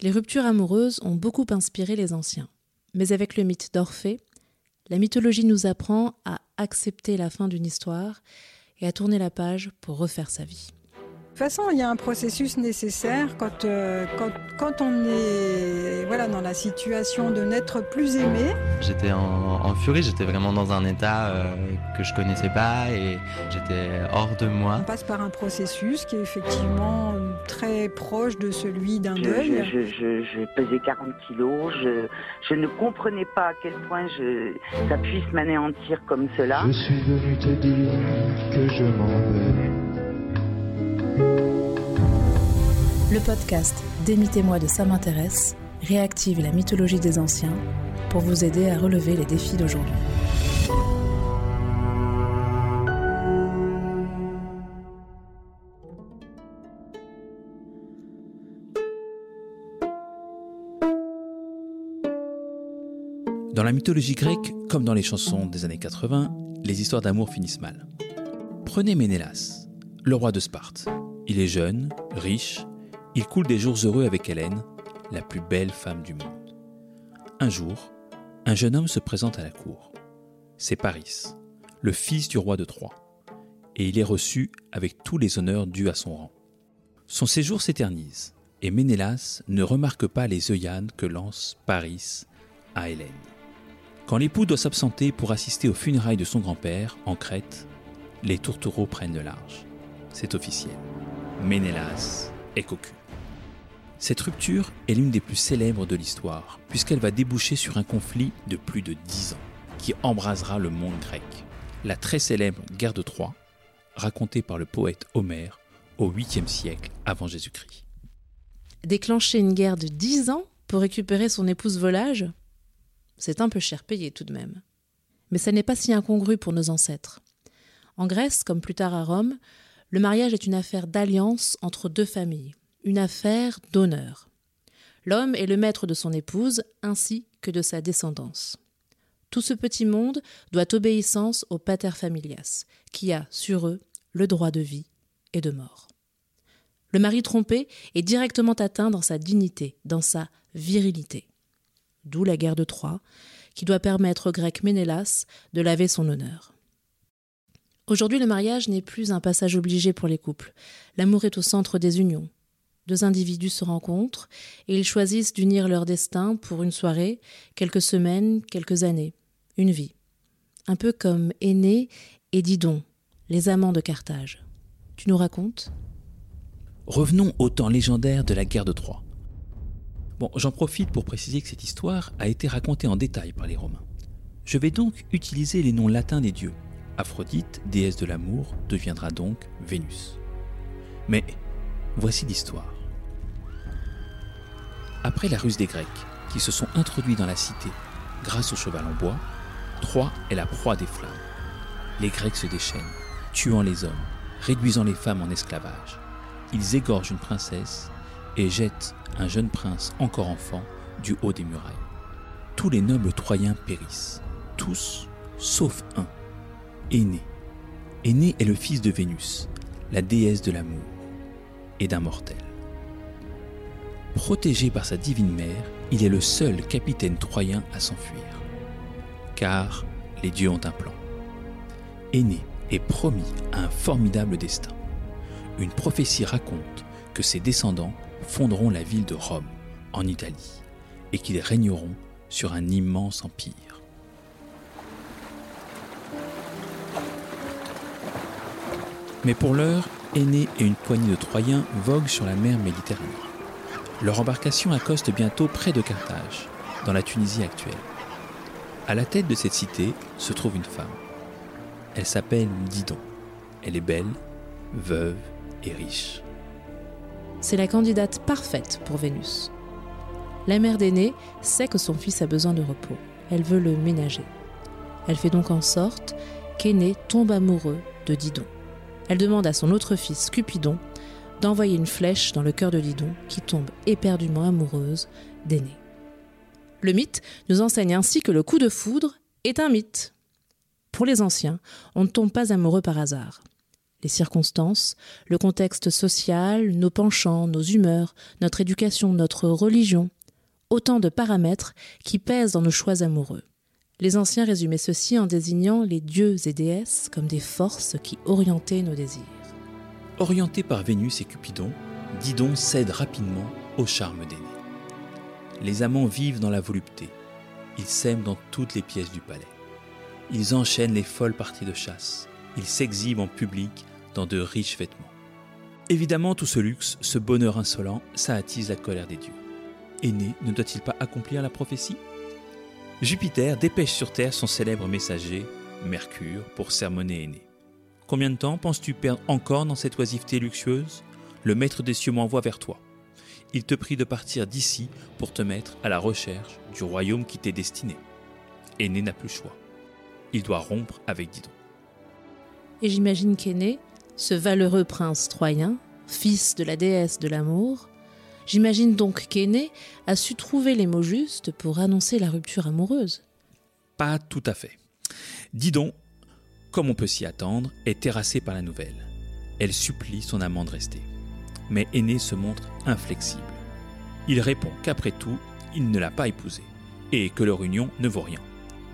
Les ruptures amoureuses ont beaucoup inspiré les anciens. Mais avec le mythe d'Orphée, la mythologie nous apprend à accepter la fin d'une histoire et à tourner la page pour refaire sa vie. De toute façon, il y a un processus nécessaire quand, euh, quand, quand, on est voilà, dans la situation de n'être plus aimé. J'étais en, furie, j'étais vraiment dans un état euh, que je connaissais pas et j'étais hors de moi. On passe par un processus qui est effectivement très proche de celui d'un deuil. Je, je, je, pesais 40 kilos, je, je, ne comprenais pas à quel point je, ça puisse m'anéantir comme cela. Je suis venu te dire que je m'en vais. Le podcast Démitez-moi de ça m'intéresse réactive la mythologie des anciens pour vous aider à relever les défis d'aujourd'hui. Dans la mythologie grecque, comme dans les chansons des années 80, les histoires d'amour finissent mal. Prenez Ménélas, le roi de Sparte. Il est jeune, riche, il coule des jours heureux avec Hélène, la plus belle femme du monde. Un jour, un jeune homme se présente à la cour. C'est Paris, le fils du roi de Troie, et il est reçu avec tous les honneurs dus à son rang. Son séjour s'éternise, et Ménélas ne remarque pas les œillades que lance Paris à Hélène. Quand l'époux doit s'absenter pour assister aux funérailles de son grand-père, en Crète, les tourtereaux prennent de large. C'est officiel. Ménélas est cocu. Cette rupture est l'une des plus célèbres de l'histoire, puisqu'elle va déboucher sur un conflit de plus de dix ans, qui embrasera le monde grec. La très célèbre guerre de Troie, racontée par le poète Homère au 8e siècle avant Jésus-Christ. Déclencher une guerre de dix ans pour récupérer son épouse volage? C'est un peu cher payé tout de même. Mais ça n'est pas si incongru pour nos ancêtres. En Grèce, comme plus tard à Rome, le mariage est une affaire d'alliance entre deux familles, une affaire d'honneur. L'homme est le maître de son épouse ainsi que de sa descendance. Tout ce petit monde doit obéissance au pater familias, qui a sur eux le droit de vie et de mort. Le mari trompé est directement atteint dans sa dignité, dans sa virilité. D'où la guerre de Troie, qui doit permettre au grec Ménélas de laver son honneur. Aujourd'hui, le mariage n'est plus un passage obligé pour les couples. L'amour est au centre des unions. Deux individus se rencontrent et ils choisissent d'unir leur destin pour une soirée, quelques semaines, quelques années, une vie. Un peu comme Aîné et Didon, les amants de Carthage. Tu nous racontes? Revenons au temps légendaire de la guerre de Troie. Bon, j'en profite pour préciser que cette histoire a été racontée en détail par les Romains. Je vais donc utiliser les noms latins des dieux. Aphrodite, déesse de l'amour, deviendra donc Vénus. Mais voici l'histoire. Après la ruse des Grecs, qui se sont introduits dans la cité grâce au cheval en bois, Troie est la proie des flammes. Les Grecs se déchaînent, tuant les hommes, réduisant les femmes en esclavage. Ils égorgent une princesse et jettent un jeune prince encore enfant du haut des murailles. Tous les nobles troyens périssent, tous sauf un, Aîné. Aîné est le fils de Vénus, la déesse de l'amour, et d'un mortel. Protégé par sa divine mère, il est le seul capitaine troyen à s'enfuir. Car les dieux ont un plan. Aîné est promis un formidable destin. Une prophétie raconte que ses descendants fonderont la ville de Rome, en Italie, et qu'ils régneront sur un immense empire. Mais pour l'heure, Aîné et une poignée de Troyens voguent sur la mer Méditerranée. Leur embarcation accoste bientôt près de Carthage, dans la Tunisie actuelle. À la tête de cette cité se trouve une femme. Elle s'appelle Didon. Elle est belle, veuve et riche. C'est la candidate parfaite pour Vénus. La mère d'Aîné sait que son fils a besoin de repos. Elle veut le ménager. Elle fait donc en sorte qu'Aîné tombe amoureux de Didon. Elle demande à son autre fils, Cupidon, d'envoyer une flèche dans le cœur de Didon, qui tombe éperdument amoureuse d'Aîné. Le mythe nous enseigne ainsi que le coup de foudre est un mythe. Pour les anciens, on ne tombe pas amoureux par hasard. Les circonstances, le contexte social, nos penchants, nos humeurs, notre éducation, notre religion, autant de paramètres qui pèsent dans nos choix amoureux. Les anciens résumaient ceci en désignant les dieux et déesses comme des forces qui orientaient nos désirs. Orienté par Vénus et Cupidon, Didon cède rapidement au charme d'Aîné. Les amants vivent dans la volupté. Ils s'aiment dans toutes les pièces du palais. Ils enchaînent les folles parties de chasse. Ils s'exhibent en public dans de riches vêtements. Évidemment, tout ce luxe, ce bonheur insolent, ça attise la colère des dieux. Aîné ne doit-il pas accomplir la prophétie? Jupiter dépêche sur Terre son célèbre messager, Mercure, pour sermonner Aîné. Combien de temps penses-tu perdre encore dans cette oisiveté luxueuse? Le maître des cieux m'envoie vers toi. Il te prie de partir d'ici pour te mettre à la recherche du royaume qui t'est destiné. Aîné n'a plus le choix. Il doit rompre avec Didon. Et j'imagine qu'Aîné, ce valeureux prince troyen, fils de la déesse de l'amour, j'imagine donc qu'Aîné a su trouver les mots justes pour annoncer la rupture amoureuse. Pas tout à fait. Didon, comme on peut s'y attendre, est terrassé par la nouvelle. Elle supplie son amant de rester. Mais Aîné se montre inflexible. Il répond qu'après tout, il ne l'a pas épousée et que leur union ne vaut rien.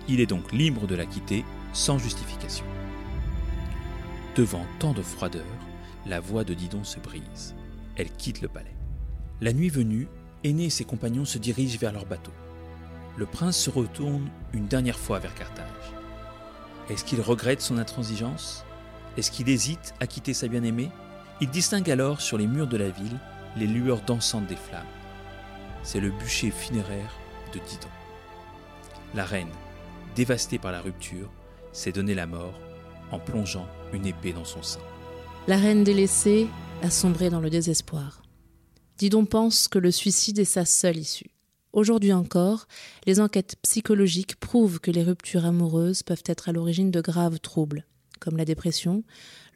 Il est donc libre de la quitter sans justification. Devant tant de froideur, la voix de Didon se brise. Elle quitte le palais. La nuit venue, Aîné et ses compagnons se dirigent vers leur bateau. Le prince se retourne une dernière fois vers Carthage. Est-ce qu'il regrette son intransigeance? Est-ce qu'il hésite à quitter sa bien-aimée? Il distingue alors sur les murs de la ville les lueurs dansantes des flammes. C'est le bûcher funéraire de Didon. La reine, dévastée par la rupture, s'est donné la mort en plongeant une épée dans son sein. La reine délaissée a sombré dans le désespoir. Didon pense que le suicide est sa seule issue. Aujourd'hui encore, les enquêtes psychologiques prouvent que les ruptures amoureuses peuvent être à l'origine de graves troubles, comme la dépression,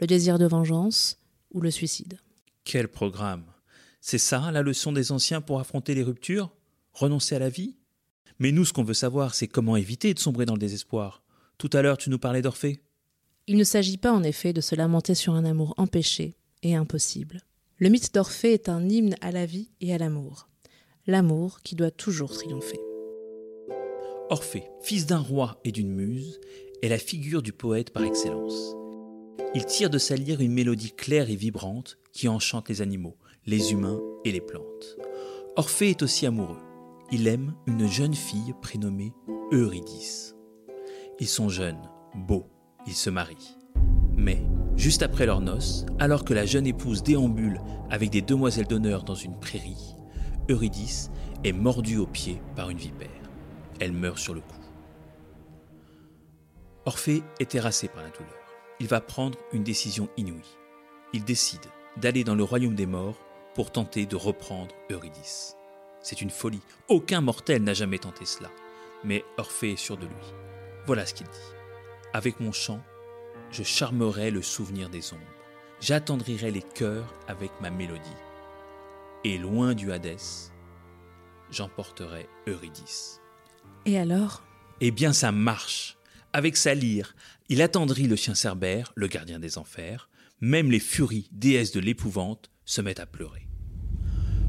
le désir de vengeance ou le suicide. Quel programme C'est ça la leçon des anciens pour affronter les ruptures? Renoncer à la vie? Mais nous, ce qu'on veut savoir, c'est comment éviter de sombrer dans le désespoir. Tout à l'heure, tu nous parlais d'Orphée Il ne s'agit pas en effet de se lamenter sur un amour empêché et impossible. Le mythe d'Orphée est un hymne à la vie et à l'amour. L'amour qui doit toujours triompher. Orphée, fils d'un roi et d'une muse, est la figure du poète par excellence. Il tire de sa lyre une mélodie claire et vibrante qui enchante les animaux, les humains et les plantes. Orphée est aussi amoureux. Il aime une jeune fille prénommée Eurydice. Ils sont jeunes, beaux, ils se marient. Mais, juste après leur noces, alors que la jeune épouse déambule avec des demoiselles d'honneur dans une prairie, Eurydice est mordue au pied par une vipère. Elle meurt sur le coup. Orphée est terrassé par la douleur. Il va prendre une décision inouïe. Il décide d'aller dans le royaume des morts pour tenter de reprendre Eurydice. C'est une folie. Aucun mortel n'a jamais tenté cela. Mais Orphée est sûr de lui. Voilà ce qu'il dit. Avec mon chant, je charmerai le souvenir des ombres. J'attendrirai les cœurs avec ma mélodie. Et loin du Hadès, j'emporterai Eurydice. Et alors? Eh bien, ça marche. Avec sa lyre, il attendrit le chien Cerbère, le gardien des enfers. Même les furies, déesses de l'épouvante, se mettent à pleurer.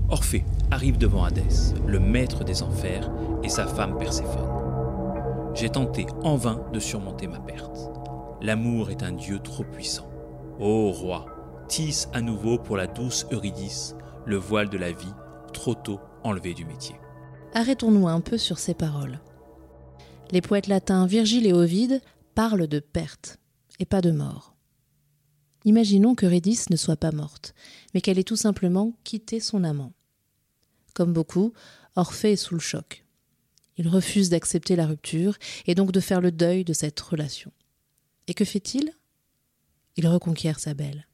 Orphée arrive devant Hadès, le maître des enfers, et sa femme Perséphone. J'ai tenté en vain de surmonter ma perte. L'amour est un dieu trop puissant. Ô roi, tisse à nouveau pour la douce Eurydice le voile de la vie, trop tôt enlevé du métier. Arrêtons-nous un peu sur ces paroles. Les poètes latins Virgile et Ovide parlent de perte et pas de mort. Imaginons qu'Eurydice ne soit pas morte, mais qu'elle ait tout simplement quitté son amant. Comme beaucoup, Orphée est sous le choc. Il refuse d'accepter la rupture et donc de faire le deuil de cette relation. Et que fait-il? Il reconquiert sa belle.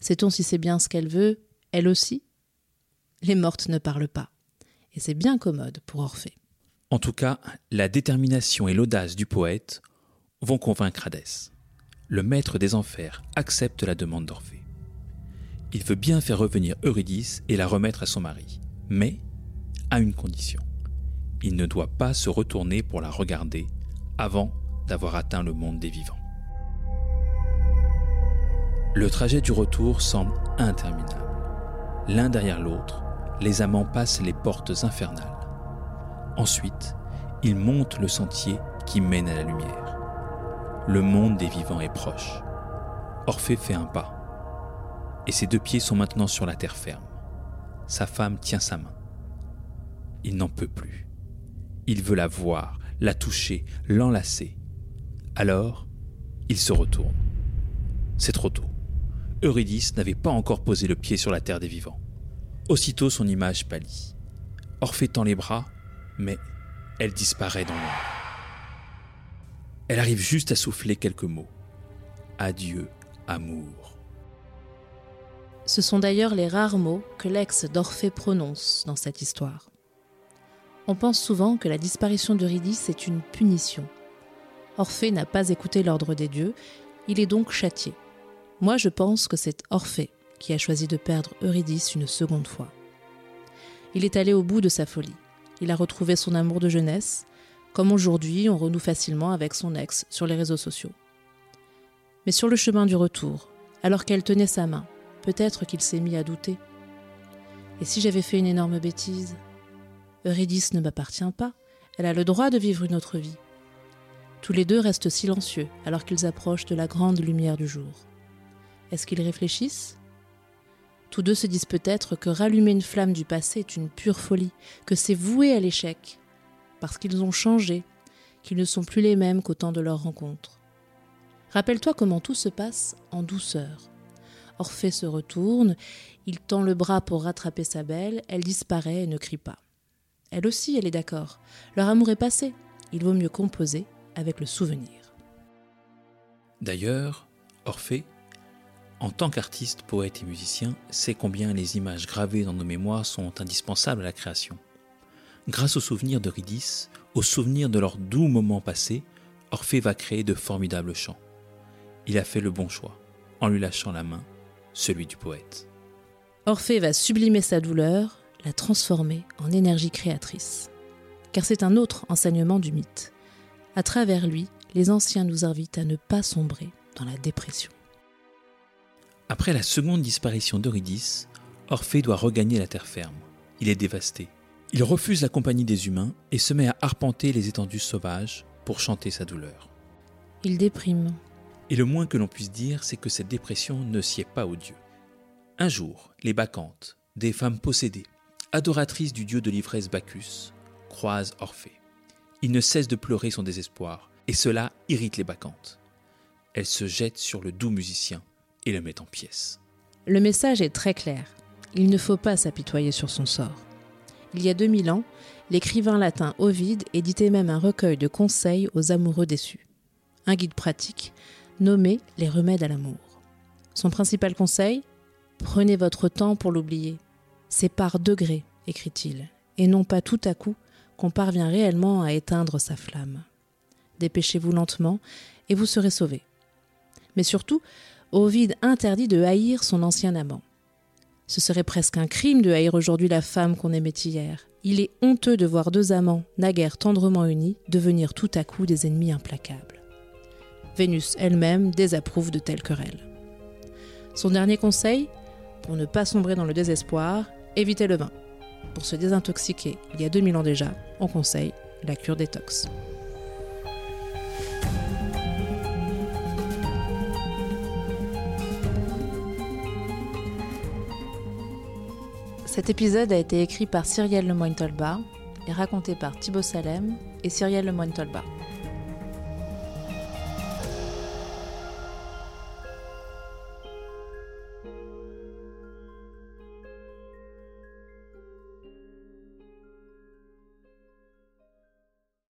Sait-on si c'est bien ce qu'elle veut, elle aussi? Les mortes ne parlent pas. Et c'est bien commode pour Orphée. En tout cas, la détermination et l'audace du poète vont convaincre Hadès. Le maître des enfers accepte la demande d'Orphée. Il veut bien faire revenir Eurydice et la remettre à son mari, mais à une condition. Il ne doit pas se retourner pour la regarder avant d'avoir atteint le monde des vivants. Le trajet du retour semble interminable. L'un derrière l'autre, les amants passent les portes infernales. Ensuite, ils montent le sentier qui mène à la lumière. Le monde des vivants est proche. Orphée fait un pas, et ses deux pieds sont maintenant sur la terre ferme. Sa femme tient sa main. Il n'en peut plus. Il veut la voir, la toucher, l'enlacer. Alors, il se retourne. C'est trop tôt. Eurydice n'avait pas encore posé le pied sur la terre des vivants. Aussitôt son image pâlit. Orphée tend les bras, mais elle disparaît dans l'ombre. Elle arrive juste à souffler quelques mots. Adieu, amour. Ce sont d'ailleurs les rares mots que l'ex d'Orphée prononce dans cette histoire. On pense souvent que la disparition d'Eurydice est une punition. Orphée n'a pas écouté l'ordre des dieux, il est donc châtié. Moi je pense que c'est Orphée qui a choisi de perdre Eurydice une seconde fois. Il est allé au bout de sa folie. Il a retrouvé son amour de jeunesse, comme aujourd'hui on renoue facilement avec son ex sur les réseaux sociaux. Mais sur le chemin du retour, alors qu'elle tenait sa main, peut-être qu'il s'est mis à douter. Et si j'avais fait une énorme bêtise? Eurydice ne m'appartient pas, elle a le droit de vivre une autre vie. Tous les deux restent silencieux alors qu'ils approchent de la grande lumière du jour. Est-ce qu'ils réfléchissent? Tous deux se disent peut-être que rallumer une flamme du passé est une pure folie, que c'est voué à l'échec, parce qu'ils ont changé, qu'ils ne sont plus les mêmes qu'au temps de leur rencontre. Rappelle-toi comment tout se passe en douceur. Orphée se retourne, il tend le bras pour rattraper sa belle, elle disparaît et ne crie pas. Elle aussi, elle est d'accord. Leur amour est passé. Il vaut mieux composer avec le souvenir. D'ailleurs, Orphée, en tant qu'artiste, poète et musicien, sait combien les images gravées dans nos mémoires sont indispensables à la création. Grâce aux souvenirs d'Eurydice, aux souvenirs de leurs doux moments passés, Orphée va créer de formidables chants. Il a fait le bon choix, en lui lâchant la main, celui du poète. Orphée va sublimer sa douleur, la transformer en énergie créatrice. Car c'est un autre enseignement du mythe. À travers lui, les anciens nous invitent à ne pas sombrer dans la dépression. Après la seconde disparition d'Eurydice, Orphée doit regagner la terre ferme. Il est dévasté. Il refuse la compagnie des humains et se met à arpenter les étendues sauvages pour chanter sa douleur. Il déprime. Et le moins que l'on puisse dire, c'est que cette dépression ne sied pas aux dieux. Un jour, les Bacchantes, des femmes possédées, adoratrices du dieu de l'ivresse Bacchus, croisent Orphée. Il ne cesse de pleurer son désespoir, et cela irrite les Bacchantes. Elles se jettent sur le doux musicien et le mettent en pièces. Le message est très clair. Il ne faut pas s'apitoyer sur son sort. Il y a 2000 ans, l'écrivain latin Ovide éditait même un recueil de conseils aux amoureux déçus. Un guide pratique nommé Les remèdes à l'amour. Son principal conseil Prenez votre temps pour l'oublier. C'est par degrés, écrit-il, et non pas tout à coup qu'on parvient réellement à éteindre sa flamme. Dépêchez-vous lentement et vous serez sauvé. Mais surtout, Ovide interdit de haïr son ancien amant. Ce serait presque un crime de haïr aujourd'hui la femme qu'on aimait hier. Il est honteux de voir deux amants, naguère tendrement unis, devenir tout à coup des ennemis implacables. Vénus elle-même désapprouve de telles querelles. Son dernier conseil Pour ne pas sombrer dans le désespoir, évitez le vin. Pour se désintoxiquer, il y a 2000 ans déjà, on conseille la cure détox. Cet épisode a été écrit par Cyrielle Lemoyne-Tolba et raconté par Thibaut Salem et Cyrielle Lemoyne-Tolba.